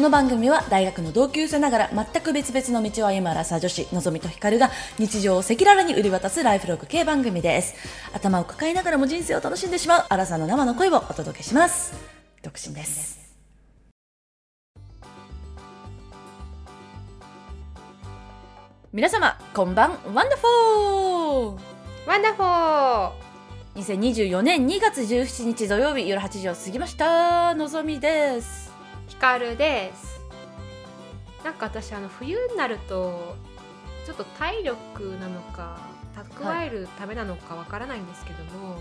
この番組は大学の同級生ながら全く別々の道を歩むアラサー女子のぞみとひかるが日常を赤裸々に売り渡すライフログ系番組です。頭を抱えながらも人生を楽しんでしまうアラサーの生の声をお届けします。独身です。皆様こんばんワンダフォーワンダフォー2024年2月17日土曜日夜8時を過ぎました。のぞみですひかるです。なんか私あの冬になるとちょっと体力なのか蓄えるためなのかわからないんですけども、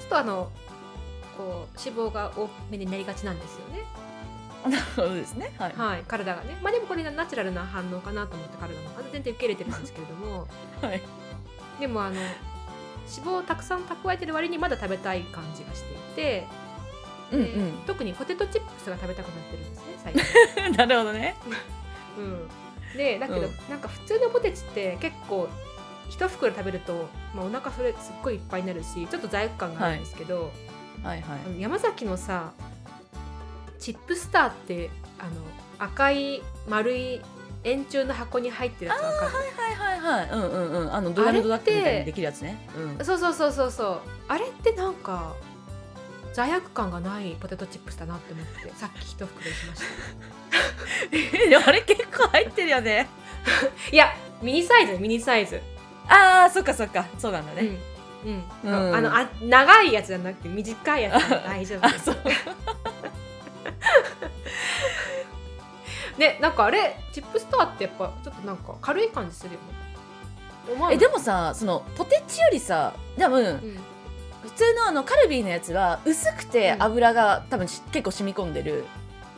ちょっとあのこう脂肪が多めになりがちなんですよね。そうですね。はい、はい。体がね。まあでもこれナチュラルな反応かなと思って体の全然受け入れてるんですけれども。はい、でもあの脂肪をたくさん蓄えてる割にまだ食べたい感じがしていて、うんで特にポテトチップスが食べたくなってるんですね最近。う んなるほどね。うん、でだけど、うん。なんか普通のポテチって結構一袋食べると、まあ、お腹それすっごいいっぱいになるしちょっと罪悪感があるんですけど、はいはい。あの山崎のさチップスターってあの赤い丸い円柱の箱に入ってるやつわかる？はいはいはいうんうんうん。あのドナルドダックみたいにできるやつね。うん。そうそうそうそうそう。あれってなんか罪悪感がないポテトチップスだなって思ってさっき一袋にしました。あれ結構入ってるよね。いやミニサイズミニサイズ。あーそっかそっか。そうなんだね、うん。うん。うん。あのあ長いやつじゃなくて短いやつで 大丈夫。ですねなんかあれチップスターってやっぱちょっとなんか軽い感じするよね。えでもさそのポテチよりさ多分うん普通のあのカルビーのやつは薄くてうん。油が多分し結構染み込んでる。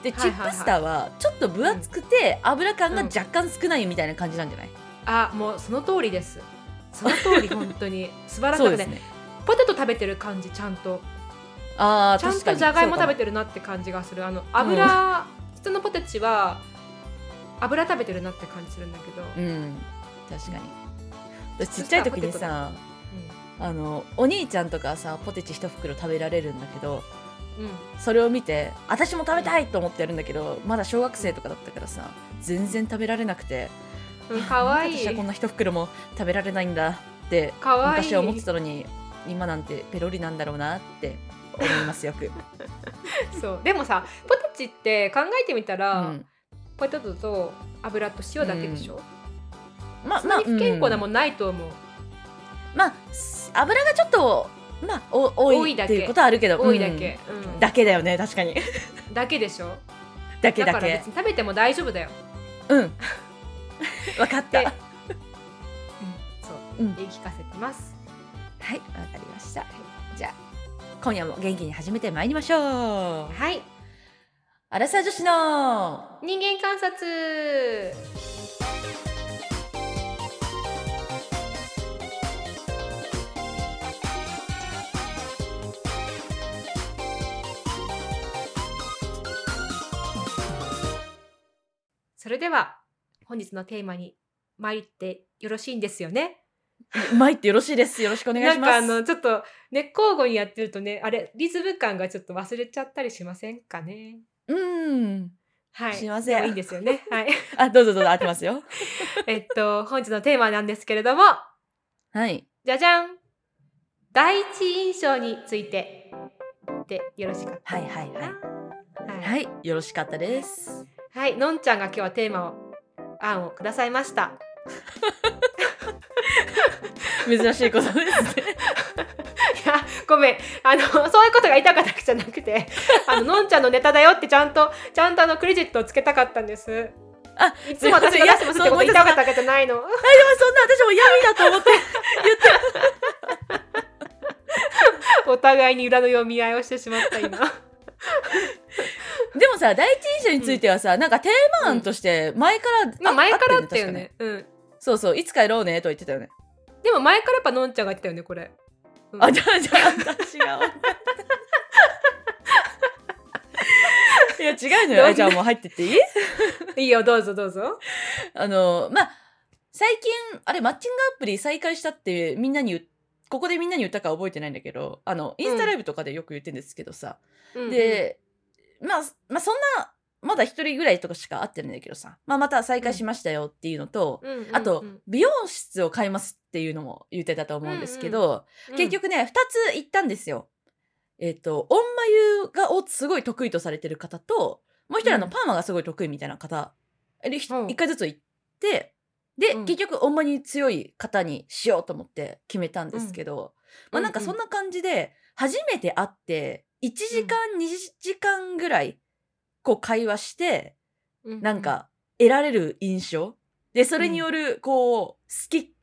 でチップスターはちょっと分厚くて油感が若干少ないみたいな感じなんじゃない、あもうその通りです。その通り本当に。素晴らしいですね。ポテト食べてる感じちゃんと。あーちゃんとじゃがいも食べててるなって感じがする。あの油、普通のポテチは油食べてるなって感じするんだけど、うん。確かに。私ちっちゃい時にさあのお兄ちゃんとかさポテチ一袋食べられるんだけどうん。うんそれを見て私も食べたいと思ってやるんだけどまだ小学生とかだったからさ全然食べられなくてうん、かわい。い私はこんな一袋も食べられないんだってかわい。い昔は思ってたのに今なんてペロリなんだろうなって思いますよく、そう。でもさポテチって考えてみたうら、ん、ポテトと油と塩だけでしょ、まそんなに不健康なもん。んないと思う、まあす油がちょっとまあお多いっていうことはあるけど多いだけ、ううん。んだけだよね確かに。だけでしょ？だけだけ。だ食べても大丈夫だよ、うん。分かった。ではそう。うん。言い聞かせてます。いわかりました。じゃあ今夜も元気に始めてまいりましょう。はい。アラサー女子の人間観察それでは本日のテーマに参ってよろしいんですよね？参ってよろしいです。よろしくお願いします。なんかあのちょっとね交互にやってるとねあれリズム感がちょっと忘れちゃったりしませんかね？うん。はい。しません。いいんですよね。はい。あどうぞどうぞ合ってますよ。えっと本日のテーマなんですけれども。はい。じゃじゃん。第一印象について。でよろしかったはいはいはい。はい、はいよろしかったですはいのんちゃんが今日はテーマを案をくださいました。珍しいことですねいやごめんあのそういうことが言いたかったわけじゃなくてあののんちゃんのネタだよってちゃんとちゃんとあのクレジットをつけたかったんであす。いつも私が出してますってこと言いたかったわけじゃないの。あでもそんな私も闇だと思って お互いに裏の読み合いをしてしまった今。でもさ第一印象についてはさ、なんかテーマ案として前から、まあ前からあったよ確かね。うん。そうそういつかやろうねと言ってたよね、でも前からやっぱのんちゃんが言ってたよねこれ。うん。あじゃあじゃあ私が。いや違うのよ。あじゃあもう入ってっていい？いいよどうぞどうぞ。あのまあ最近あれマッチングアプリ再開したってみんなに言っここでみんなに言ったか覚えてないんだけどあのインスタライブとかでよく言ってるんですけどさ、うんうん、で、まあ、まあそんなまだ一人ぐらいとかしか会ってるんだけどさ、まあ、また再開しましたよっていうのと、うんうんうん。あと、美容室を変えますっていうのも言ってたと思うんですけど、うん結局ね、二つ行ったんですよ。えっ、と、温眉がをすごい得意とされてる方と、もう一人あの、うん。パーマがすごい得意みたいな方、うん。一回ずつ行って、で、うん。結局、温眉に強い方にしようと思って決めたんですけど、まあなんかそんな感じで、初めて会って、1時間、2時間ぐらい、こう会話して、うなん、か得られる印象。でそれによるこう好き、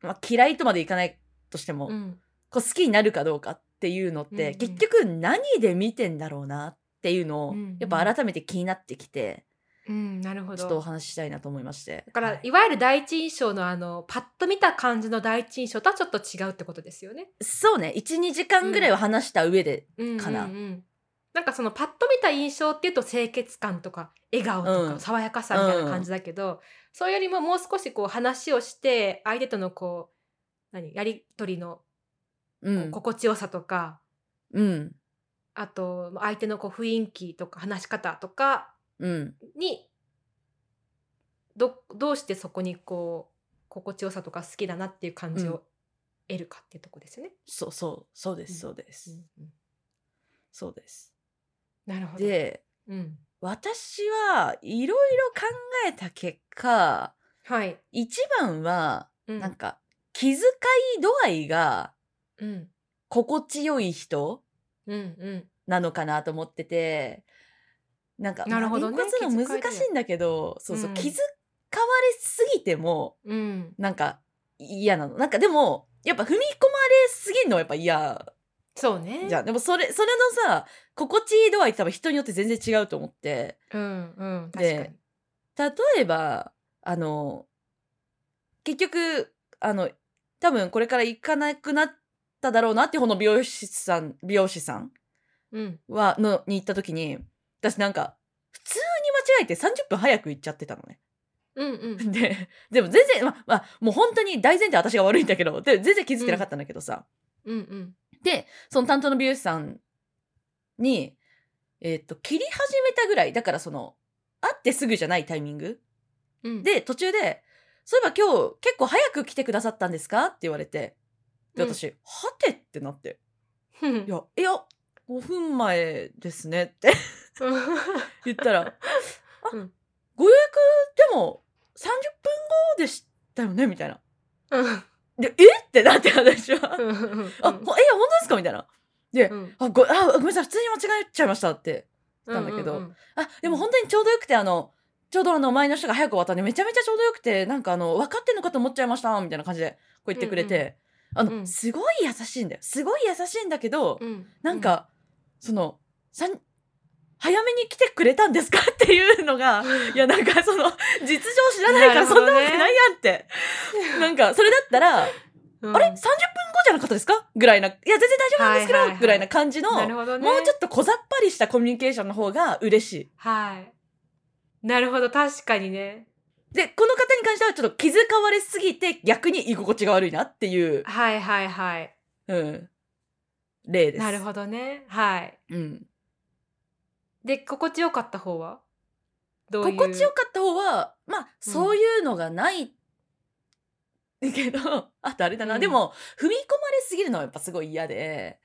まあ、嫌いとまでいかないとしても、うん。こう好きになるかどうかっていうのって、うんうん。結局何で見てんだろうなっていうのを、うんうん。やっぱ改めて気になってきてうん、なるほちょっとおど。話ししたいなと思いまして。だから、はい。い、わゆる第一印象のあのパッと見た感じの第一印象とはちょっと違うってことですよね。そうね。12時間ぐらいは話した上で、かな。うん。うんうん。なんかそのパッと見た印象っていうと清潔感とか笑顔とかうん。爽やかさみたいな感じだけど、それよりももう少しこう話をして相手とのこう何？やり取りのうん。心地よさとか、うん。あと相手のこう雰囲気とか話し方とかうん。にどどうしてそこにこう心地よさとか好きだなっていう感じうん。を得るかっていうとこですよね。そうそうそうですそうでうす、んうん。そうです。なるほど。でうん、私はいろいろ考えた結果はい。一番はうん。なんか気遣い度合いがうん。心地よい人うんうん。なのかなと思っててなんかなるほどね。の難しいんだけどそうそう、うん。気遣われすぎてもうん。なんか嫌なの。なんかでもやっぱ踏み込まれすぎるのはやっぱ嫌そうね。じゃん。でもそれそれのさ心地いい度合いって多分人によって全然違うと思って。うんうん。確かでに。例えばあの結局あの多分これから行かなくなっただろうなっていう方の美容師さん美容師さんうん。はのに行った時に私なんか普通に間違えて30分早く行っちゃってたのね。うんうんででも全然、ままあ、もう本当に大前提私が悪いんだけどで全然気づいてなかったんだけどさ、うんうんでその担当の美容師さんにえっと切り始めたぐらいだからその会ってすぐじゃないタイミングうん。で途中で「そういえば今日結構早く来てくださったんですか?」って言われてでうん私「はて?」ってなって「うんいやいや5分前ですね」って言ったら「あ、うん。ご予約でも30分後でしたよね」みたいな。うん。で「え？っ?」てなって私は「うん。うん。あほえ本当ですか?」みたいな。でうん。あごあごめんなさい普通に間違えちゃいましたってなんだけど。うんうんあでも本当にちょうどよくてあのちょうどあの前の人が早く終わったんでめちゃめちゃちょうどよくてなんかあの分かってんのかと思っちゃいましたみたいな感じでこう言ってくれて、あの、うん。すごい優しいんだよ。すごい優しいんだけど、うん。なんか、その早めに来てくれたんですか？っていうのが いやなんかその実情知らないからそんなわけないやんって なんかそれだったら、うんあれ？30分後じゃなかったですか？ぐらいないや全然大丈夫なんですけど、はいはいはいぐらいな感じのね。もうちょっと小ざっぱりしたコミュニケーションの方が嬉しい。はい。なるほど確かにね。で、この方に関してはちょっと気遣われすぎて逆に居心地が悪いなっていう、はいはいはい。うん、例です。なるほどね。はい。うん。で心地よかった方は？どういう？心地よかった方は、まあ、そういうのがないけど、あとあれだな、うん。でも、踏み込まれすぎるのはやっぱすごい嫌で、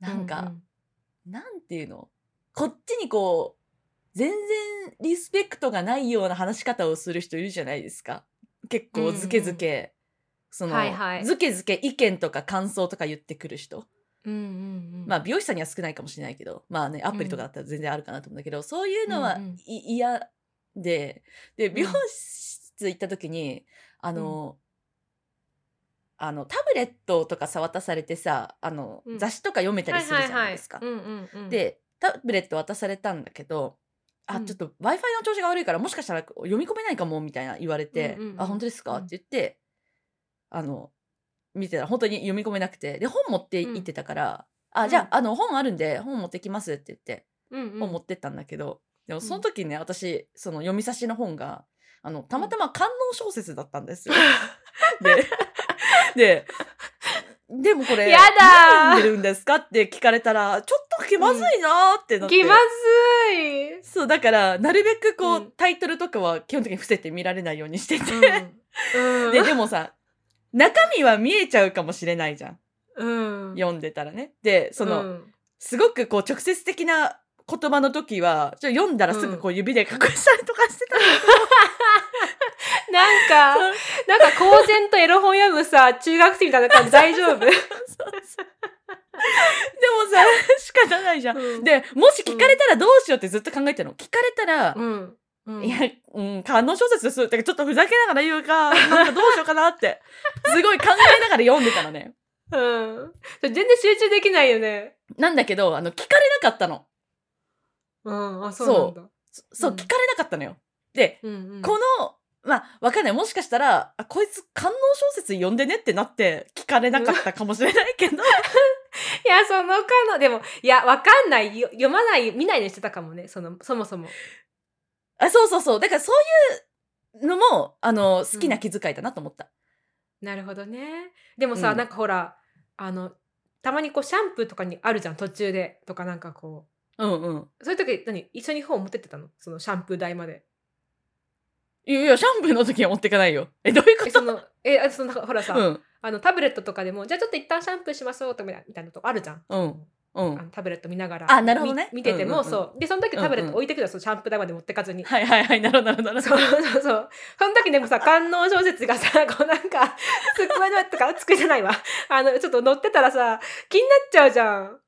なんか、なんていうの？こっちにこう、全然リスペクトがないような話し方をする人いるじゃないですか。結構ズケズケ、その、はいはい。ズケズケ意見とか感想とか言ってくる人。うんうんうん。まあ美容師さんには少ないかもしれないけど、まあね、アプリとかだったら全然あるかなと思うんだけど、そういうのはうんうん。で、で、ん。美容室行った時に、あの、あの、タブレットとかさ、渡されてさ、あの、うん。雑誌とか読めたりするじゃないですか。で、タブレット渡されたんだけど、あ、うん。ちょっと Wi-Fi の調子が悪いから、もしかしたら読み込めないかも、みたいな言われて、うんうんうんあ、本当ですか、うんって言って、あの、見てたら本当に読み込めなくて、で、本持って行ってたから、あ、じゃあ、あの、本あるんで、本持ってきますって言って、本持ってったんだけど、でもその時ね、私、その読み差しの本が、あの、たまたま観音小説だったんですよ。で、で、でもこれやだー。何読んでるんですかって聞かれたらちょっと気まずいなーってなって、気まずい。そうだからなるべくこう、うん。タイトルとかは基本的に伏せて見られないようにしてて、うん。ででもさ中身は見えちゃうかもしれないじゃん。うん。読んでたらね。でその、うん。すごくこう直接的な言葉の時はちょ読んだらすぐこう指で隠したりとかしてた、なんか、なんか公然とエロ本読むさ、中学生みたいな感じ大丈夫？そうそう。でもさ仕方ないじゃん、うん。でもし聞かれたらどうしようってずっと考えてるの。聞かれたら、うん。うんいや、うん、観音小説です。だからちょっとふざけながら言うか、なんかどうしようかなって、すごい考えながら読んでたのね。うん。全然集中できないよね。なんだけど、あの、聞かれなかったの。うん。あ、そうなんだ。そそう、うん聞かれなかったのよ。で、うんうん。この、まあ、わかんない。もしかしたら、あ、こいつ観音小説読んでねってなって聞かれなかったかもしれないけど、いや、そのかの、でも、いや、わかんない。よ読まない、見ないようにしてたかもね。その、そもそも。あ、そうそうそう。だからそういうのも、あの、好きな気遣いだなと思った。なるほどね。でもさ、うんなんかほら、あの、たまにこう、シャンプーとかにあるじゃん、途中で。とかなんかこうんうん。う。そういう時、何？一緒に本持ってってたの？そのシャンプー台まで。いやいや、シャンプーの時は持ってかないよ。え、どういうこえ、とその、え、あその、ほらさ、うん。あの、タブレットとかでも、じゃあちょっと一旦シャンプーしましょうとかみたいなとこあるじゃん。うん。うあん。のタブレット見ながら。あなるほどねみ見てても、うんうんうんそう。で、その時タブレット置いてくるじゃん、そのシャンプー台まで持ってかずに。はいはいはい。なるほどなるほどなるほそうど。そうそう。その時でもさ、観音小説がさ、こうなんか、机の上とか、机じゃないわ。あの、ちょっと乗ってたらさ、気になっちゃうじゃん。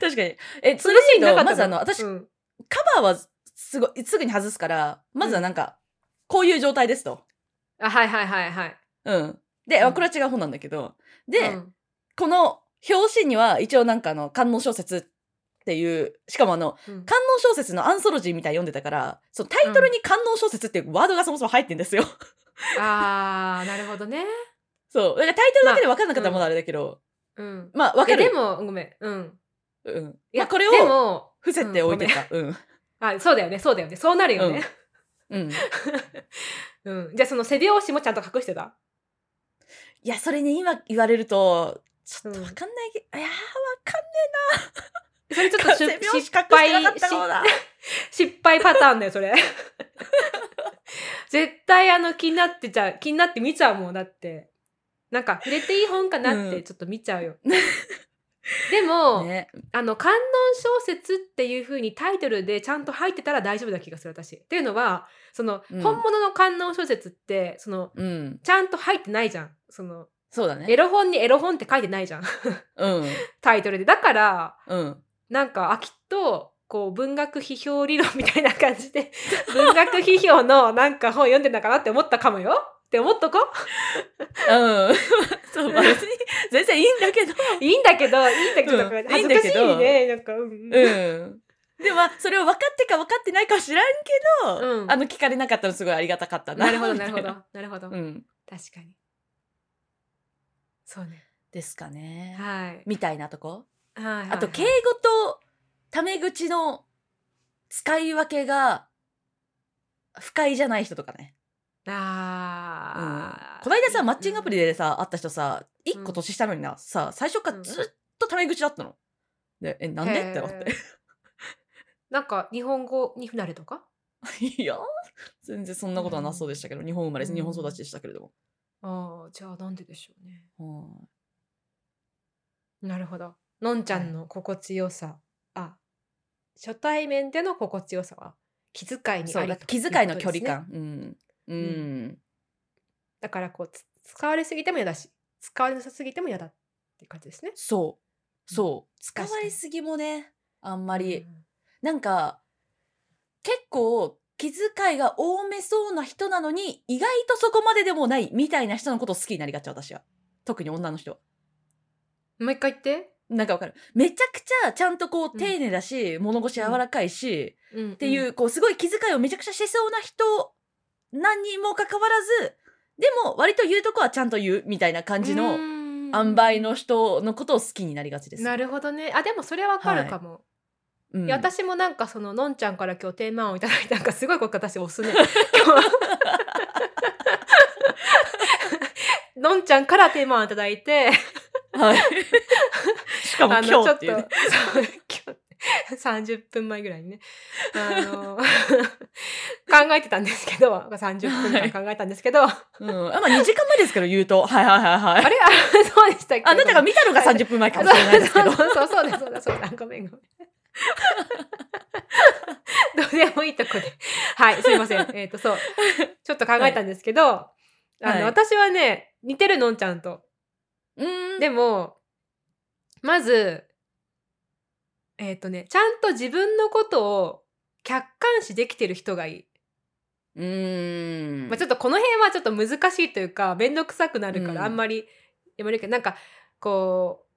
確かに。え、そののシーンなかったまずあの、私、うんカバーはすごい、すぐに外すから、まずはなんか、こういう状態ですと。あ、はいはいはいはい。うん。で、うんあこれは違う本なんだけど、で、うんこの表紙には一応なんかあの、観音小説っていう、しかもあの、うん観音小説のアンソロジーみたいに読んでたから、そのタイトルに観音小説っていうワードがそもそも入ってんですよ。あー、なるほどね。そう。だからタイトルだけで分かんなかったらまだあれだけど、うん。まあ、分かる。えでも、ごめん。うん。うん。いや、まあ、これでをも、伏せておいてた。うん。あ、そうだよね、そうだよね。そうなるよね。うん。うん。じゃあその背表紙もちゃんと隠してた？いや、それね、今言われると、ちょっとわかんないけど、いやー、わかんそれちょっと失て敗失敗パターンだよ、それ。絶対あの気になってちゃう。気になって見ちゃうもんだって。なんか触れていい本かなっうんてちょっと見ちゃうよ。でも、ね。あの観音小説っていう風にタイトルでちゃんと入ってたら大丈夫な気がする私。っていうのはその、うん本物の観音小説ってそのうん。ちゃんと入ってないじゃん。そのそうだね。エロ本にエロ本って書いてないじゃんうん。タイトルで。だからうん。なんかあきっとこう文学批評理論みたいな感じで 文学批評のなんか本読んでんだかなって思ったかもよって思っとこうん。そう、まあ別に全然いいんだけど。いいんだけどいいんだけど、うん恥ずかしいねなんかうん、うんうん。でもまあ、それを分かってか分かってないかは知らんけど、うんあの、聞かれなかったのすごいありがたかったな。なるほどなるほみたいど。なるほど、うん。確かにそうねですかね。はいみたいなとこ？はいはいはいあと、敬語とタメ口の使い分けが不快じゃない人とかね。うんこの間さ、マッチングアプリででさ、会った人さ、一個年下のにな、さ、最初からずっとタメ口だったの。で、え、なんで？ってなって。なんか日本語に不慣れとか？いや、全然そんなことはなそうでしたけど、日本生まれ、うん日本育ちでしたけれども。ああじゃあなんででしょうねはいなるほどのんちゃんの心地よさ、あ初対面での心地よさは気遣いにそうだありと気遣いの距離うことですね感。うん。うん。だからこうつ使われすぎても嫌だし使われなさすぎても嫌だっていう感じですねそう。そう。使われすぎもね、あんまあり。なんか、結構、気遣いが多めそうな人なのに、意外とそこまででもないみたいな人のことを好きになりがち、私は。特に女の人は。もう一回言って、なんかわかる。めちゃくちゃちゃんとこううん丁寧だし、物腰柔らかいし、うん、っていう、こうすごい気遣いをめちゃくちゃしそうな人何にもかかわらず、でも割と言うとこはちゃんと言うみたいな感じの塩梅の人のことを好きになりがちです。なるほどねあでもそれはわかるかも、うんいや私もなんかそののんちゃんから今日テーマをいただいたなんかすごいこれ私押すね のんちゃんからテーマをいただいてはい。しかも今日っていう、ね。そう今日30分前ぐらいにねあの 考えてたんですけど30分間考えたんですけど、うん。あまあ2時間前ですけど言うと。はいはいはいはい。あれ？あそうでしたっけ？あなたが見たのが30分前かもしれないですけど。そうそうそうだそうだそうだごめんごめん どうでもいいとこで。はいすいません。えっ、とそう。ちょっと考えたんですけど、あの、はい。私はね似てるのんちゃんと。うん。でもまずえっ、とねちゃんと自分のことを客観視できてる人がいい、うーん。まあ、ちょっとこの辺はちょっと難しいというか面倒くさくなるかうん。らあんまりやめるけど、なんかこう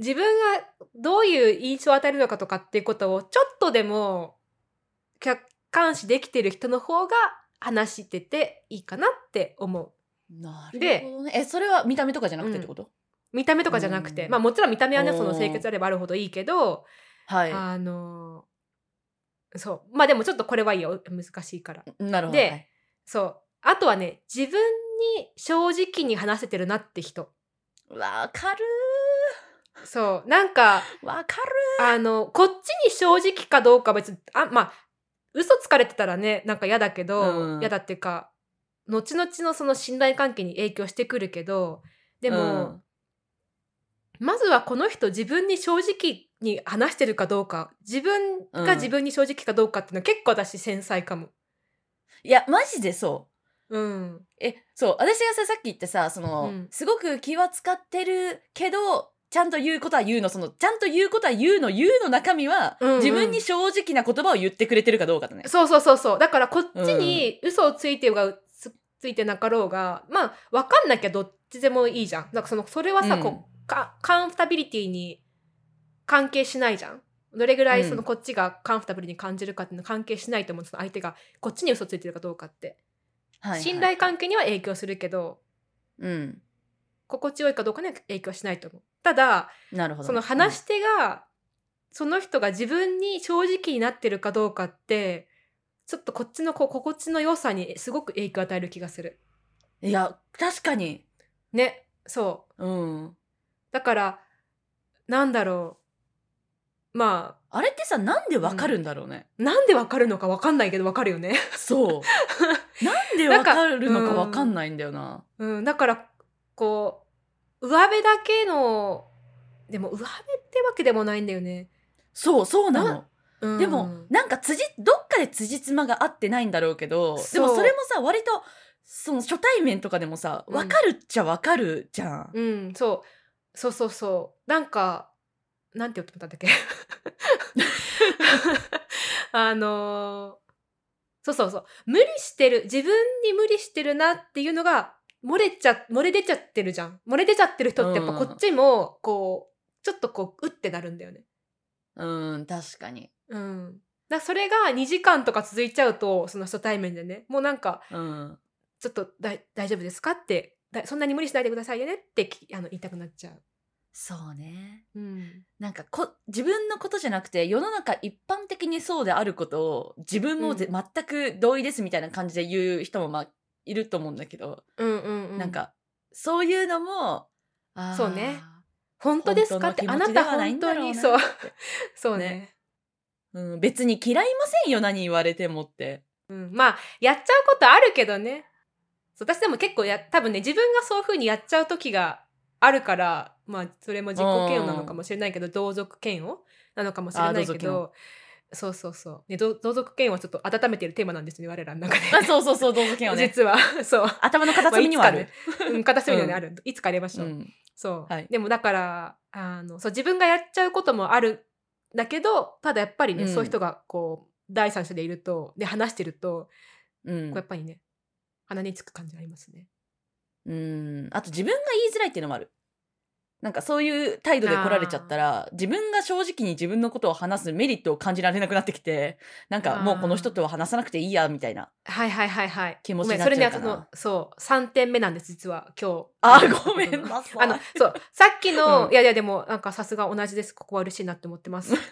自分がどういう印象を与えるのかとかっていうことをちょっとでも客観視できてる人の方が話してていいかなって思う。なるでほどね。え、それは見た目とかじゃなくてってこと、見た目とかじゃなくて、うん。まあもちろん見た目はねその清潔であればあるほどいいけど、はい。あのそう。まあでもちょっとこれはいいよ。難しいから。なるほど。ではい。そう。あとはね自分に正直に話せてるなって人。わかるそうなんかー。わかあのこっちに正直かどうかは別にあまあ嘘つかれてたらねなんか嫌だけどうん嫌、だっていうか後々のその信頼関係に影響してくるけどでる。も、まずはこの人自分に正直に話してるかどうか自分が自分に正直かどうかっていうのは結構私繊細かも。いや、マジでそう。うん、えそう私がささっき言ってさその、うんすごく気は使ってるけどちゃんと言うことは言うのそのちゃんと言うことは言うの言うの中身は、うんうん。自分に正直な言葉を言ってくれてるかどうかだね。そうそうそうそう。だからこっちに嘘をついてがつついてなかろうがまあ分かんなきゃどっちでもいいじゃん。だからそのそれはさ、うん。こうかカンフタビリティに関係しないじゃん。どれぐらいそのうん。こっちがカンフタブルに感じるかっていうのは関係しないと思う。その相手がこっちに嘘ついてるかどうかって、はいはい。信頼関係には影響するけどうん心地よいかどうかには影響しないと思う。ただなるほど。ね、その話し手が、その人が自分に正直になってるかどうかってちょっとこっちのこう心地の良さにすごく影響を与える気がする。うんいや確かに。ねそう。うん。だからなんだろう。まあれってさなんでわかるんだろうね、あなんでわかるのかわかんないけどわかるよね。そう。なんでわかるのかわかんないんだよな。うん、だからこう上辺だけのでも上辺ってわけでもないんだよね。そうそうなの。なうん。でも、なんか辻どっかで辻褄が合ってないんだろうけどでもそれもさ割とその初対面とかでもさうん。分かるっちゃ分かるじゃん。うんそう。そうそうそう。なんかなんて言ってたんだっけ？あのーそうそうそう。無理してる自分に無理してるなっていうのが漏れちゃ漏れ出ちゃってるじゃん。漏れ出ちゃってる人ってやっぱうん。こっちもこうちょっとこううってなるんだよね。うん確かに。うん。だそれが2時間とか続いちゃうとその初対面でね。もうなんかうん。ちょっとだい大丈夫ですかってだそんなに無理しないでくださいねってきあの言いたくなっちゃう。そうね。うん。なんかこ自分のことじゃなくて世の中一般的にそうであることを自分もぜ、う全く同意ですみたいな感じで言う人もまあいると思うんだけど、うんうんうん、なんかそういうのもそうね。本当ですか？って。あなた本当にそう。そうね。ねうん、別に嫌いませんよ何言われてもって。うん、まあやっちゃうことあるけどね。私でも結構や多分ね自分がそういう風にやっちゃう時があるからまあそれも自己嫌悪なのかもしれないけど同族嫌悪なのかもしれないけどそうそうそう、ね、同同族嫌悪はちょっと温めてるテーマなんですよね我らの中で。あそうそうそう同族嫌悪ね。実は。そう。頭の片隅にはある。まあうん片隅にはね ある、いつかやりましょう、うん。そう、はい。でもだからあのそう自分がやっちゃうこともあるんだけどただやっぱりね、うん。そういう人がこう第三者でいるとで話してると、うん。こうやっぱりね鼻につく感じありますね。うん。あと自分が言いづらいっていうのもある。なんかそういう態度で来られちゃったら自分が正直に自分のことを話すメリットを感じられなくなってきてなんかもうこの人とは話さなくていいやみたいなはいはいはいはい。気持ちになっちゃうかなそのそう3点目なんです実は今日。あうんごめんなさい あのそうさっきの、うんいやいやでもなんかさすが同じですここは嬉しいなって思ってます。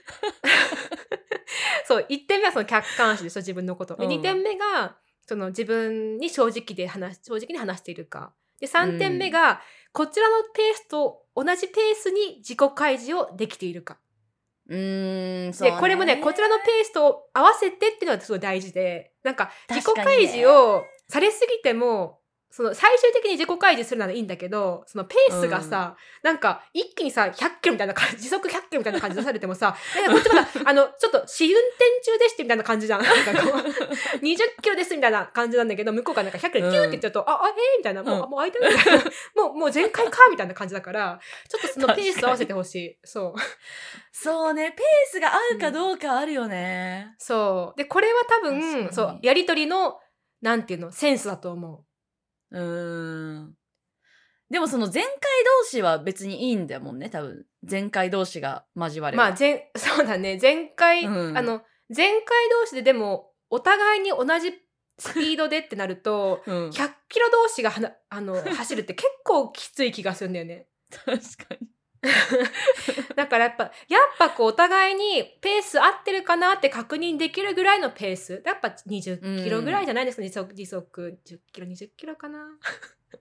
そう1点目はその客観視でしょ自分のこと。でうん2点目がその自分に正直で話正直に話しているか。で3点目が、こちらのペースと同じペースに自己開示をできているか。うーんそうでこれもねこちらのペースと合わせてっていうのがすごい大事でなんか自己開示をされすぎてもその最終的に自己開示するならいいんだけどそのペースがさ、なんか一気にさ100キロみたいな感じ時速100キロみたいな感じ出されてもさ「えこっちまだあのちょっと試運転中でして」みたいな感じじゃん。なんかこう 20キロですみたいな感じなんだけど向こうがなんか100キロキューって言っちゃうと「ああえー、みたいな「もう,、うんもう空いてる」みたいな「もうもう全開か」みたいな感じだからちょっとそのペースと合わせてほしい。そう。そうね。ペースが合うかどうかあるよね、そう。で、これは多分、に。そう、やりとりの、なんていうの、センスだと思うーんでもその前回同士は別にいいんだもんね多分前回同士が交わう。ればまあ、前、そうだね。前回、うんあの、前回同士ででも、お互いに同じスピードでってなると、うん、確100キロ同士がはなあの走るって結構きつい気がするんだよね。かに だからやっぱ、やっぱこうお互いにペース合ってるかなって確認できるぐらいのペース。やっぱ20キロぐらいじゃないですか、時速、時速10キロ、20キロかな？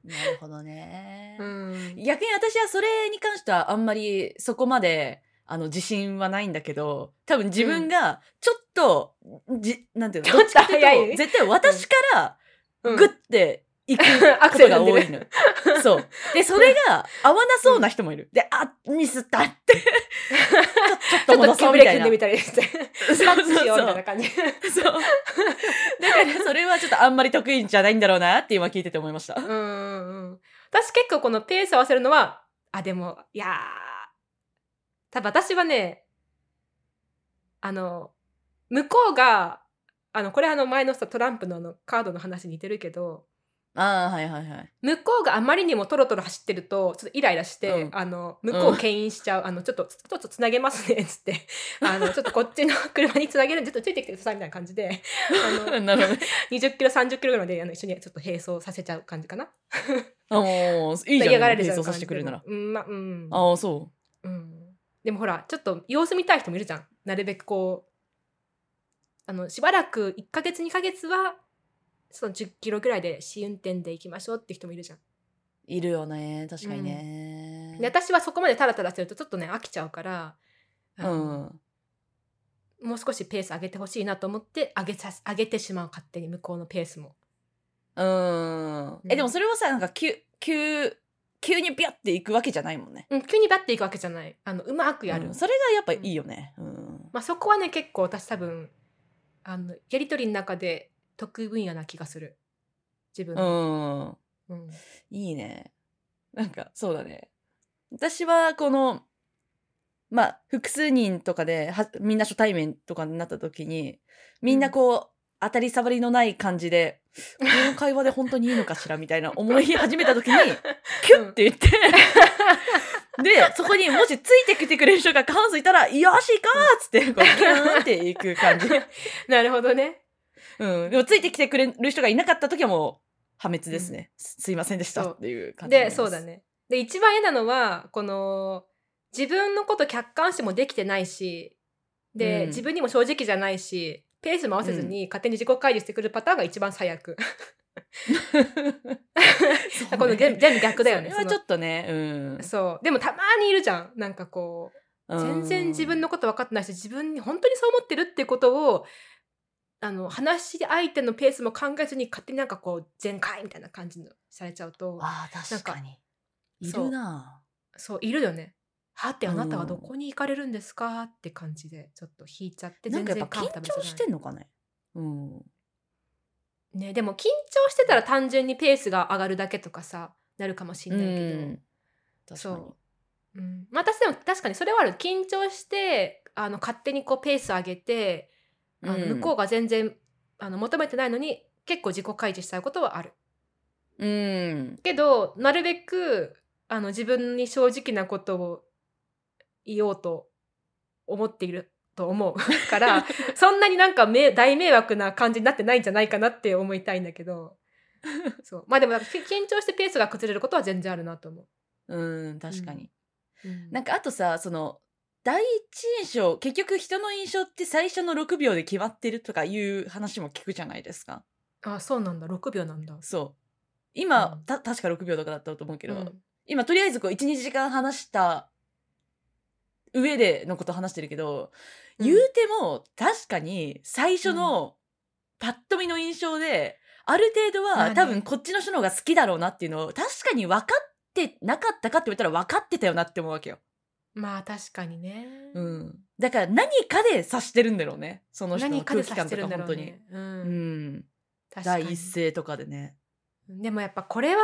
なるほどね、うん。逆に私はそれに関してはあんまりそこまであの自信はないんだけど多分自分がちょっと、じなんていうの？っとどっちかい絶対私からうん。グッていく アことが多いのよ。そう。で、それが合わなそうな人もいる。で、あ、ミスったって。ちょちょっちょっと戻そうみたいな。踏んでみたりして。スタッチしようみたいな感じ。そう。だからそれはちょっとあんまり得意じゃないんだろうなって今聞いてて思いました。うんうんうん。私結構このペース合わせるのは、あ、でも、いやー、多分私はね、あの、向こうが、あの、これあの前のさ、トランプのあのカードの話に似てるけど、ああ、はいはいはい。向こうがあまりにもトロトロ走ってると、ちょっとイライラして、うんあの、向こうを牽引しちゃう。あの、ちょっと、ちょっとつなげますね、つって。あの、ちょっとこっちの車につなげるんで、ちょっとついてきてください、みたいな感じで、あの、なるほどね。20キロ、30キロぐらいまであの一緒にちょっと並走させちゃう感じかな。あもう、いいじゃん。嫌がられちゃう並走させてくれるなら。うん、まあ、うん。ああ、そうん。でもほら、ちょっと様子見たい人もいるじゃん。なるべくこう、あの、しばらく1ヶ月、2ヶ月は、その10キロぐらいで試運転で行きましょうって人もいるじゃん。う。いるよね。確かにね。で私はそこまでタラタラするとちょっとね、飽きちゃうから、あうのん。もう少しペース上げてほしいなと思って、上げさす、上げてしまう、勝手に向こうのペースも。うん。え、でもそれはさ、なんか急、急、急にビャっていくわけじゃないもんね。うん、急にバッていくわけじゃない。あの、うまくやる。うんそれがやっぱいいよね。うん。まあ、そこはね結構私多分あのやり取りの中で得意分野な気がする自分うの、ん。うんいいね。なんか、そうだね。私は、この、まあ、複数人とかで、はみんな初対面とかになった時に、みんなこう、当たり障りのない感じで、この会話で本当にいいのかしら？みたいな思い始めた時に、キュッて言って、で、そこにもしついてきてくれる人が過半数いたら、よし行こうっつって、こう、キューンっていく感じ。なるほどねうん。でも、ついてきてくれる人がいなかった時はもう、破滅ですね。すすいませんでしたっていう感じでそうだね。で一番嫌なのはこの自分のこと客観視もできてないしで、うん。自分にも正直じゃないしペースも合わせずに勝手に自己開示してくるパターンが一番最悪。そうこの全全部逆だよねそれはちょっとね、うん。そう。でもたまにいるじゃん。なんかこう全然自分のこと分かってないし自分に本当にそう思ってるってことをあの話し相手のペースも考えずに勝手になんかこう全開みたいな感じのされちゃうとああ、確かに。いるなそういるよね。はってあなたはどこに行かれるんですかって感じでちょっと引いちゃってなん全かやっぱ緊張してんのかね？うん。ねでも緊張してたら単純にペースが上がるだけとかさなるかもしんないけど、うん確かに。そううん、まあ私でも確かにそれはある緊張してあの勝手にこうペース上げてあのうん向こうが全然あの求めてないのに結構自己開示しちゃうことはあるうん。けどなるべくあの自分に正直なことを言おうと思っていると思うから そんなになんかめ大迷惑な感じになってないんじゃないかなって思いたいんだけどそうまあでも緊張してペースが崩れることは全然あるなと思う。うん、確かに。うんなんかあとさ、その、第一印象、結局人の印象って最初の6秒で決まってるとかいう話も聞くじゃないですか。あそうなんだ6秒なんだ。そう。今、うんた確か6秒とかだったと思うけど、うん今とりあえずこう12時間話した上でのこと話してるけど、言うても確かに最初のパッと見の印象で、ある程度は多分こっちの人の方が好きだろうなっていうのを確かに分かってなかったかって言われたら分かってたよなって思うわけよ。まあ確かにね、うん。だから何かで察してるんだろうね。その人の何かで空気感察してるんだろうとか本当に。ね。う、うん第一声とかでね。でもやっぱこれは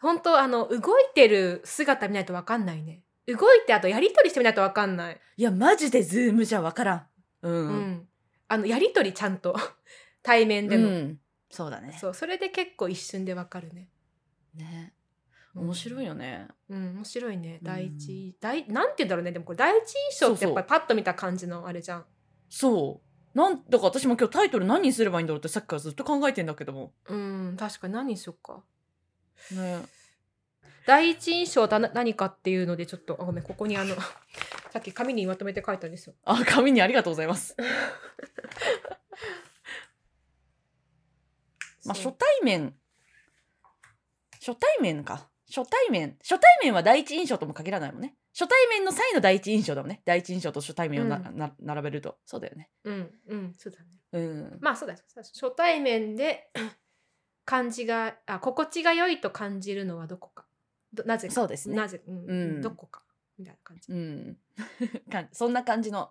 本当あの動いてる姿見ないとわかんないね動いてあとやり取りしてみないとわかんない、いや、マジでズームじゃ分からん。う。うんんあのやり取りちゃんと 対面での、うんそうだね。そうそれで結構一瞬でわかるねね。面白いよよね。うん面白いねうん第一、第なんて言うんだろうねでもこれ第一印象ってやっぱりパッと見た感じのあれじゃんそう。なんだから私も今日タイトル何にすればいいんだろうってさっきからずっと考えてんだけども。うん確かに何にしよっかね。第一印象はな何かっていうのでちょっとあごめんここにあの さっき紙にまとめて書いたんですよあ、紙にありがとうございます。まあ、初対面。初対面か。初対面。初対面は第一印象とも限らないもんね。初対面の際の第一印象だもんね。第一印象と初対面をな、うんな並べると。そうだよね。うんうんそうだねうん。まあそうだ初対面で 感じがあ心地が良いと感じるのはどこかどなぜかそうですねなぜ、うんうんどこかみたいな感じうん。かそんな感じの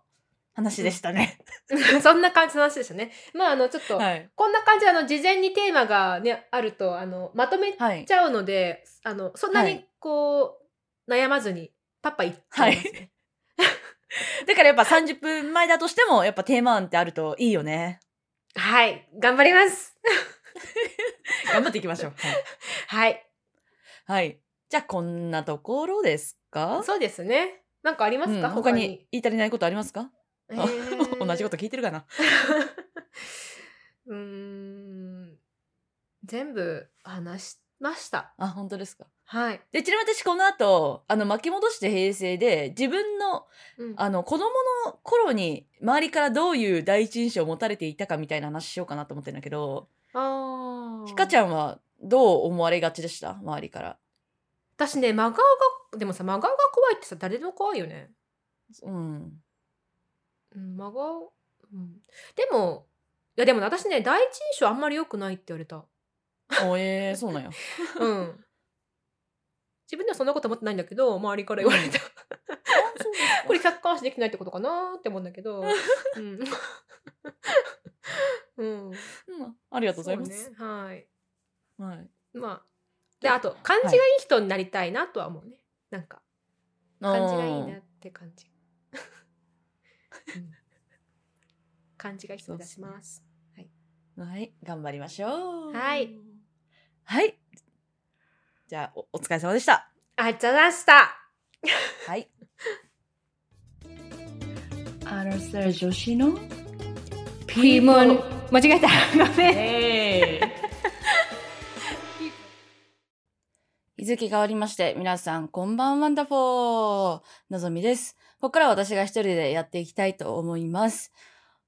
話でしたね。そんな感じの話でしたねまああのちょっと、はい。こんな感じであの事前にテーマがねあるとあのまとめはいち。ゃうのであのそんなにはいこう、悩まずにパッパいっちゃいますね、だからやっぱ30分前だとしても、やっぱテーマ案ってあるといいよね。はい頑張ります 頑張っていきましょう。はい。はいはい。じゃあ、こんなところですか？そうですねなんかありますか、うん他に言い足りないことありますか、え ー。同じこと聞いてるかな？うーん。全部話しました。あ、本当ですか。はい、で、ちなみに私この後、あの、巻き戻して平成で、自分の、うん。あの、子供の頃に、周りからどういう第一印象を持たれていたかみたいな話しようかなと思ってるんだけど、あひかちゃんゃんはどう思われがちでした？周りから。私ね真顔がでもさ真顔が怖いってさ誰でも怖いよね、うん。うん、真顔、うん、でもいやでもね私ね第一印象あんまり良くないって言われた。おえー、そうなんや。うん。自分ではそんなこと思ってないんだけど周りから言われた、これ客観視できないってことかなって思うんだけど。うん、うん、うん、ありがとうございます。ね。はい。はい。まあであと感じがいい人になりたいなとは思うね。なんか。感じがいいなって感じ、うん感じがいい人出します。はい、頑張りましょう。はい。はい。じゃあ、おお疲れ様でした。ありがとうございました。はい。アラサー女子の？ピーモン間違えた。ごめん。え日付変わりまして、皆さん、こんばんワンダフォーのぞみです。ここから私が一人でやっていきたいと思います。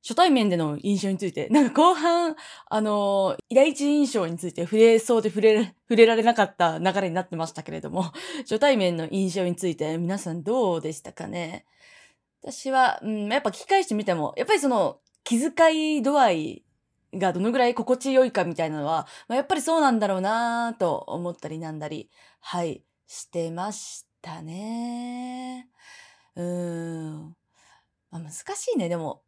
初対面での印象について、なんか後半、あのー第一印象について触れそうで触れ、触れられなかった流れになってましたけれども、初対面の印象について皆さんどうでしたかね？私は、うん、やっぱ聞き返してみても、やっぱりその気遣い度合いがどのぐらい心地よいかみたいなのは、まあ、やっぱりそうなんだろうなと思ったりなんだり、はい、してましたね。うーん。まあ、難しいね、でも。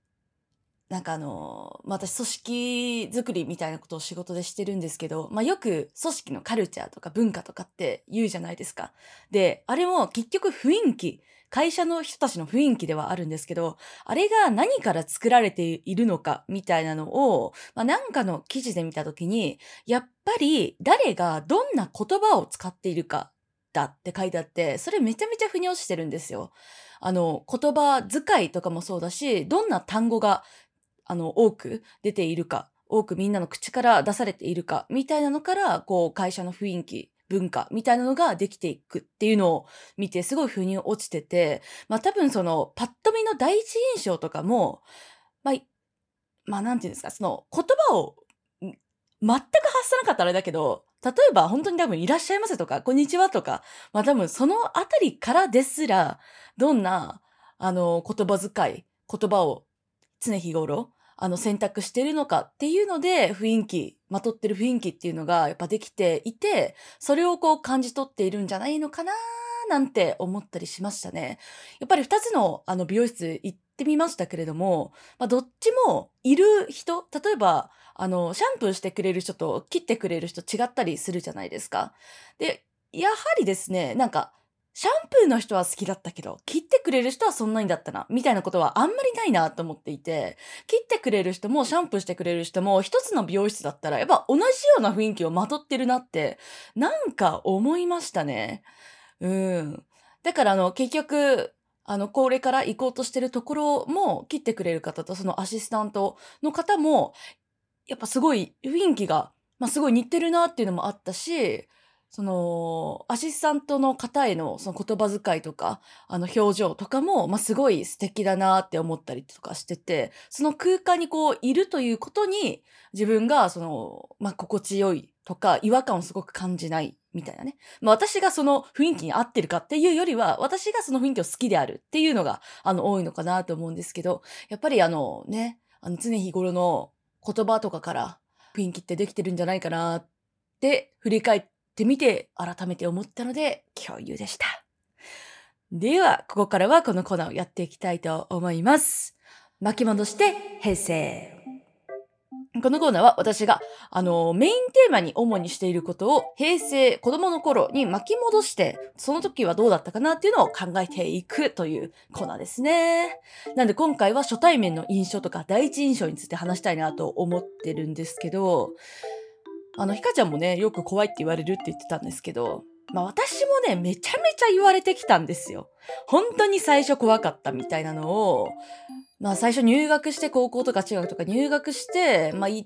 なんかあの、まあ、私組織作りみたいなことを仕事でしてるんですけど、まあ、よく組織のカルチャーとか文化とかって言うじゃないですか。で、あれも結局雰囲気、会社の人たちの雰囲気ではあるんですけど、あれが何から作られているのかみたいなのを、まあ、なんかの記事で見たときに、やっぱり誰がどんな言葉を使っているかだって書いてあって、それめちゃめちゃ腑に落ちてるんですよ。あの、言葉遣いとかもそうだし、どんな単語が、あの、多く出ているか、多くみんなの口から出されているか、みたいなのから、こう、会社の雰囲気、文化みたいなのができていくっていうのを見て、すごい腑に落ちてて、まあ多分その、パッと見の第一印象とかも、まあ、まあなんていうんですか、その言葉を全く発さなかったらあれだけど、例えば本当に多分いらっしゃいませとか、こんにちはとか、まあ多分そのあたりからですら、どんな、あの、言葉遣い、言葉を常日頃、あの、選択してるのかっていうので、雰囲気、まとってる雰囲気っていうのがやっぱできていて、それをこう感じ取っているんじゃないのかななんて思ったりしましたね。やっぱり二つのあの美容室行ってみましたけれども、まあ、どっちもいる人、例えば、あの、シャンプーしてくれる人と切ってくれる人違ったりするじゃないですか。で、やはりですね、なんか、シャンプーの人は好きだったけど、切ってくれる人はそんなにだったな、みたいなことはあんまりないなと思っていて、切ってくれる人もシャンプーしてくれる人も一つの美容室だったら、やっぱ同じような雰囲気をまとってるなって、なんか思いましたね。うん。だからあの、結局、あの、これから行こうとしてるところも切ってくれる方とそのアシスタントの方も、やっぱすごい雰囲気が、まあ、すごい似てるなっていうのもあったし、その、アシスタントの方へのその言葉遣いとか、あの表情とかも、まあ、すごい素敵だなって思ったりとかしてて、その空間にこういるということに、自分がその、まあ、心地よいとか、違和感をすごく感じないみたいなね。まあ、私がその雰囲気に合ってるかっていうよりは、私がその雰囲気を好きであるっていうのが、あの、多いのかなと思うんですけど、やっぱりあのね、あの常日頃の言葉とかから雰囲気ってできてるんじゃないかなって振り返ってみて改めて思ったので共有でした。では、ここからはこのコーナーをやっていきたいと思います。巻き戻して平成。このコーナーは私が、あの、メインテーマに主にしていることを平成子供の頃に巻き戻して、その時はどうだったかなっていうのを考えていくというコーナーですね。なんで今回は初対面の印象とか第一印象について話したいなと思ってるんですけど、あの、ひかちゃんもね、よく怖いって言われるって言ってたんですけど、まあ私もね、めちゃめちゃ言われてきたんですよ。本当に最初怖かったみたいなのを、まあ最初入学して高校とか中学とか入学して、まあ1、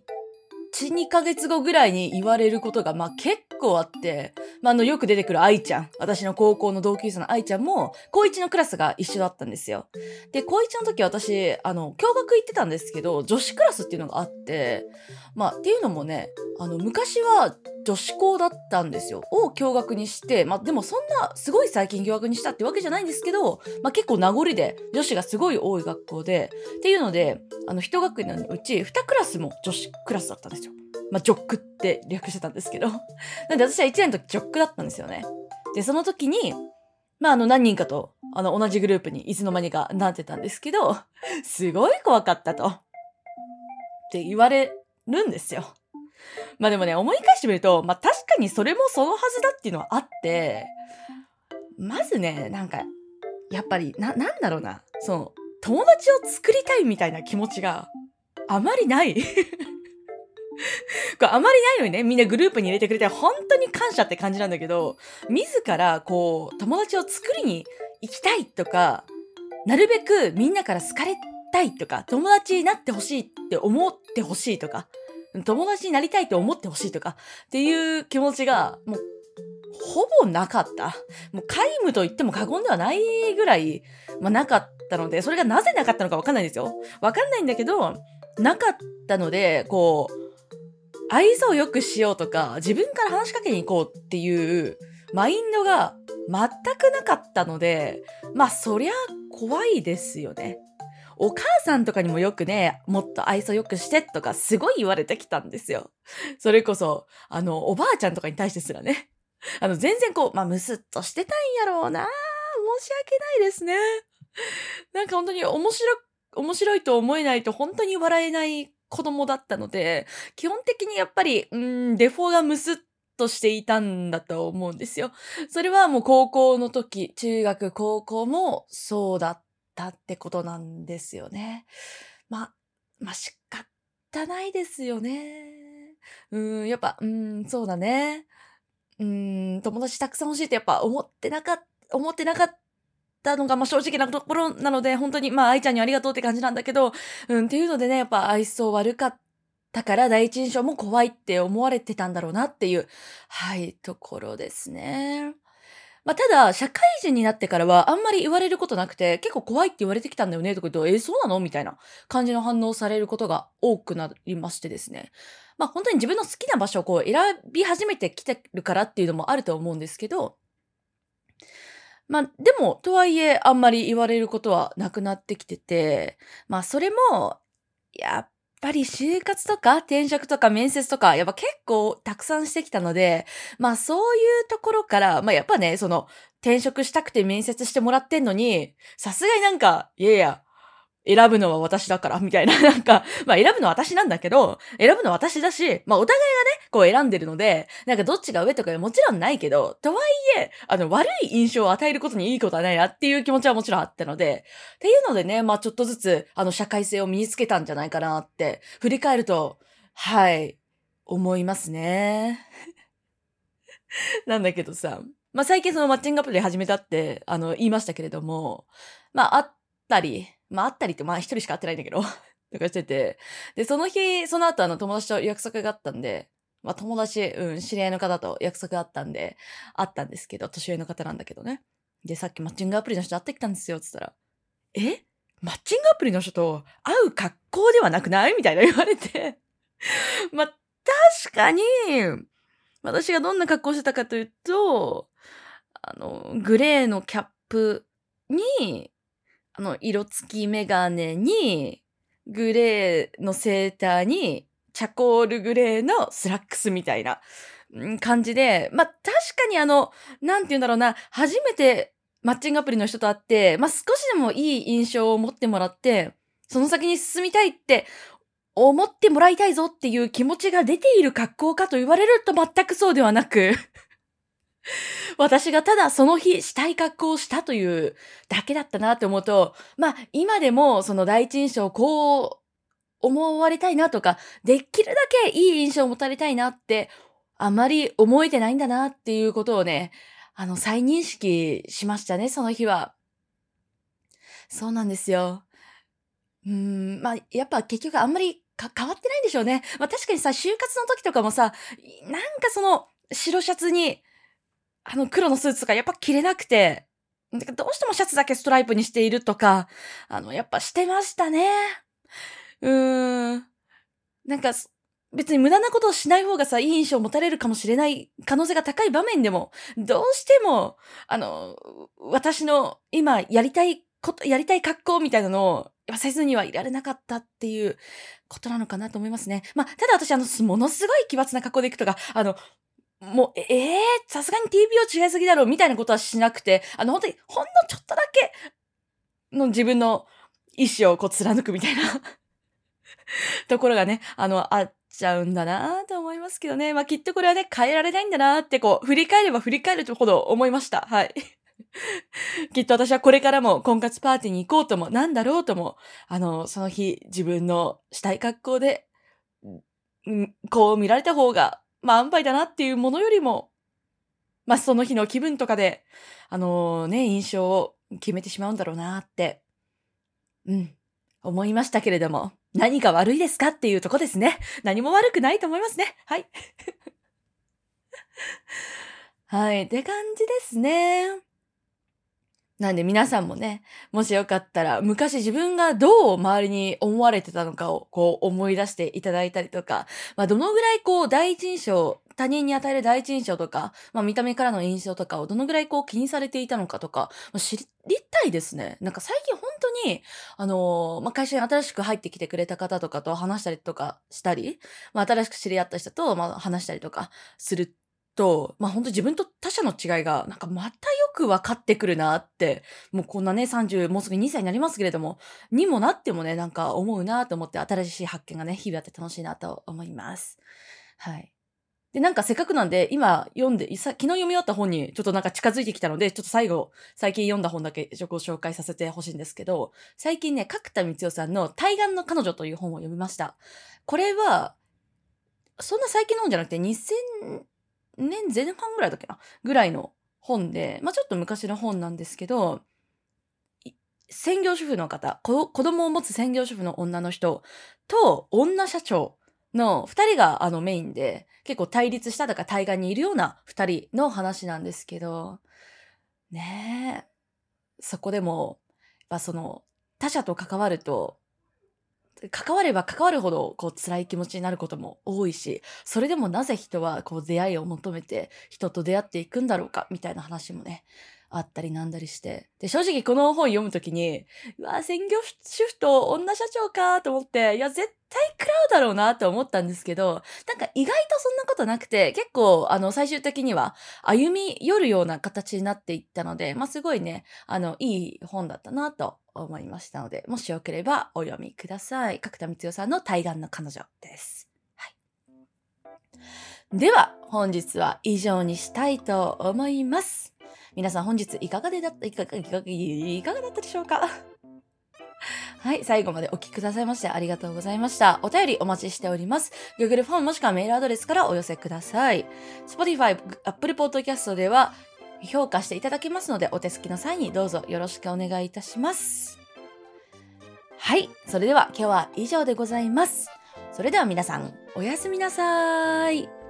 2ヶ月後ぐらいに言われることがまあ結構あって、まああのよく出てくる愛ちゃん、私の高校の同級生の愛ちゃんも、高1のクラスが一緒だったんですよ。で、高1の時私、あの、共学行ってたんですけど、女子クラスっていうのがあって、まあっていうのもね、あの、昔は女子校だったんですよ。を共学にして、まあでもそんなすごい最近共学にしたってわけじゃないんですけど、まあ結構名残で女子がすごい多い学校で、っていうので、あの一学年のうち2クラスも女子クラスだったんですよ。まあジョックって略してたんですけど。なんで私は1年の時ジョックだったんですよね。で、その時に、まああの何人かとあの同じグループにいつの間にかなってたんですけど、すごい怖かったと。って言われるんですよ。まあでもね、思い返してみると、まあ確かにそれもそのはずだっていうのはあって、まずね、なんか、やっぱり、な、なんだろうな、その、友達を作りたいみたいな気持ちがあまりない こあまりないのにね、みんなグループに入れてくれて本当に感謝って感じなんだけど、自らこう、友達を作りに行きたいとか、なるべくみんなから好かれたいとか、友達になってほしいって思ってほしいとか、友達になりたいと思ってほしいとかっていう気持ちが、もう、ほぼなかった。もう皆無と言っても過言ではないぐらい、まあ、なかったので、それがなぜなかったのかわかんないんですよ。わかんないんだけど、なかったので、こう、愛想を良くしようとか、自分から話しかけに行こうっていうマインドが全くなかったので、まあそりゃ怖いですよね。お母さんとかにもよくね、もっと愛想よくしてとかすごい言われてきたんですよ。それこそ、あの、おばあちゃんとかに対してすらね。あの、全然こう、まあ、むすっとしてたんやろうな申し訳ないですね。なんか本当に面白、面白いと思えないと本当に笑えない子供だったので、基本的にやっぱり、うん、デフォがむすっとしていたんだと思うんですよ。それはもう高校の時、中学、高校もそうだったってことなんですよね。まあ、まあ仕方ないですよね。うん、やっぱ、うん、そうだね。うん、友達たくさん欲しいってやっぱ思ってなかった、思ってなかったのが、まあ正直なところなので、本当に、まあ愛ちゃんにありがとうって感じなんだけど、うん、っていうのでね、やっぱ愛想悪かったから第一印象も怖いって思われてたんだろうなっていう、はい、ところですね。まあ、ただ、社会人になってからはあんまり言われることなくて、結構怖いって言われてきたんだよねとか言うと、え、そうなの？みたいな感じの反応されることが多くなりましてですね。まあ、本当に自分の好きな場所をこう選び始めてきてるからっていうのもあると思うんですけど、まあ、でも、とはいえ、あんまり言われることはなくなってきてて、まあ、それも、やっぱり就活とか転職とか面接とか、やっぱ結構たくさんしてきたので、まあそういうところから、まあやっぱね、その転職したくて面接してもらってんのに、さすがになんか、いやいや、選ぶのは私だから、みたいな、なんか、まあ選ぶのは私なんだけど、選ぶのは私だし、まあお互いがね、こう選んでるので、なんかどっちが上とかもちろんないけど、とはいえ、あの、悪い印象を与えることにいいことはないなっていう気持ちはもちろんあったので、っていうのでね、まあちょっとずつ、あの、社会性を身につけたんじゃないかなって、振り返ると、はい、思いますね。なんだけどさ、まあ最近そのマッチングアプリ始めたって、あの、言いましたけれども、まああったり、まあ、会ったりって、まあ、一人しか会ってないんだけど、とかしてて。で、その日、その後、あの、友達と約束があったんで、まあ、友達、うん、知り合いの方と約束があったんで、会ったんですけど、年上の方なんだけどね。で、さっきマッチングアプリの人会ってきたんですよ、つったら、え？マッチングアプリの人と会う格好ではなくない？みたいな言われて。まあ、確かに、私がどんな格好してたかというと、あの、グレーのキャップに、の、色付きメガネに、グレーのセーターに、チャコールグレーのスラックスみたいな感じで、まあ、確かにあの、なんて言うんだろうな、初めてマッチングアプリの人と会って、まあ、少しでもいい印象を持ってもらって、その先に進みたいって思ってもらいたいぞっていう気持ちが出ている格好かと言われると全くそうではなく 私がただその日したい格好をしたというだけだったなって思うと、まあ今でもその第一印象をこう思われたいなとか、できるだけいい印象を持たれたいなってあまり思えてないんだなっていうことをね、あの再認識しましたね、その日は。そうなんですよ。うん、まあやっぱ結局あんまり変わってないんでしょうね。まあ確かにさ、就活の時とかもさ、なんかその白シャツにあの黒のスーツとかやっぱ着れなくて、どうしてもシャツだけストライプにしているとか、あの、やっぱしてましたね。うーん。なんか、別に無駄なことをしない方がさ、いい印象を持たれるかもしれない可能性が高い場面でも、どうしても、あの、私の今やりたいこと、やりたい格好みたいなのを、せずにはいられなかったっていうことなのかなと思いますね。まあ、ただ私、あの、ものすごい奇抜な格好で行くとか、あの、もう、ええ、さすがに TPO 違いすぎだろ、みたいなことはしなくて、あの、本当に、ほんのちょっとだけの自分の意志をこう貫くみたいな ところがね、あの、あっちゃうんだなと思いますけどね。まあ、きっとこれはね、変えられないんだなって、こう、振り返れば振り返るほど思いました。はい。きっと私はこれからも婚活パーティーに行こうとも、なんだろうとも、あの、その日自分のしたい格好で、こう見られた方がまあ、安牌だなっていうものよりも、まあ、その日の気分とかで、あのー、ね、印象を決めてしまうんだろうなって、うん、思いましたけれども、何が悪いですかっていうとこですね。何も悪くないと思いますね。はい。はい、って感じですね。なんで皆さんもね、もしよかったら、昔自分がどう周りに思われてたのかをこう思い出していただいたりとか、まあどのぐらいこう第一印象、他人に与える第一印象とか、まあ見た目からの印象とかをどのぐらいこう気にされていたのかとか、知りたいですね。なんか最近本当に、あのー、まあ会社に新しく入ってきてくれた方とかと話したりとかしたり、まあ新しく知り合った人とま話したりとかすると、まあ本当自分と他者の違いが、なんかまたよく分かってくるなって、もうこんなね、30、もうすぐ2歳になりますけれども、にもなってもね、なんか思うなと思って、新しい発見がね、日々あって楽しいなと思います。はい。で、なんかせっかくなんで、今読んで、昨日読み終わった本にちょっとなんか近づいてきたので、ちょっと最後、最近読んだ本だけご紹介させてほしいんですけど、最近ね、角田光代さんの対岸の彼女という本を読みました。これは、そんな最近の本じゃなくて、2000、年前半ぐらいだっけな？ぐらいの本で、まあ、ちょっと昔の本なんですけど、専業主婦の方、子供を持つ専業主婦の女の人と女社長の2人があのメインで結構対立しただか対岸にいるような2人の話なんですけど、ねえ。そこでも、やっぱその、他者と関わると、関われば関わるほどこう辛い気持ちになることも多いし、それでもなぜ人はこう出会いを求めて人と出会っていくんだろうかみたいな話もね、あったりなんだりして。で、正直この本読むときに、うわ、専業主婦と女社長かと思って、いや、絶対食らうだろうなって思ったんですけど、なんか意外とそんなことなくて、結構、あの、最終的には歩み寄るような形になっていったので、まあ、すごいね、あの、いい本だったなと思いましたので、もしよければお読みください。角田光代さんの対岸の彼女です。はい。では、本日は以上にしたいと思います。皆さん本日いかがでだった、いかが、いかが、いかがだったでしょうか？はい、最後までお聞きくださいましてありがとうございました。お便りお待ちしております。Google フォームもしくはメールアドレスからお寄せください。Spotify、Apple Podcast では評価していただけますので、お手すきの際にどうぞよろしくお願いいたします。はい、それでは今日は以上でございます。それでは皆さん、おやすみなさーい。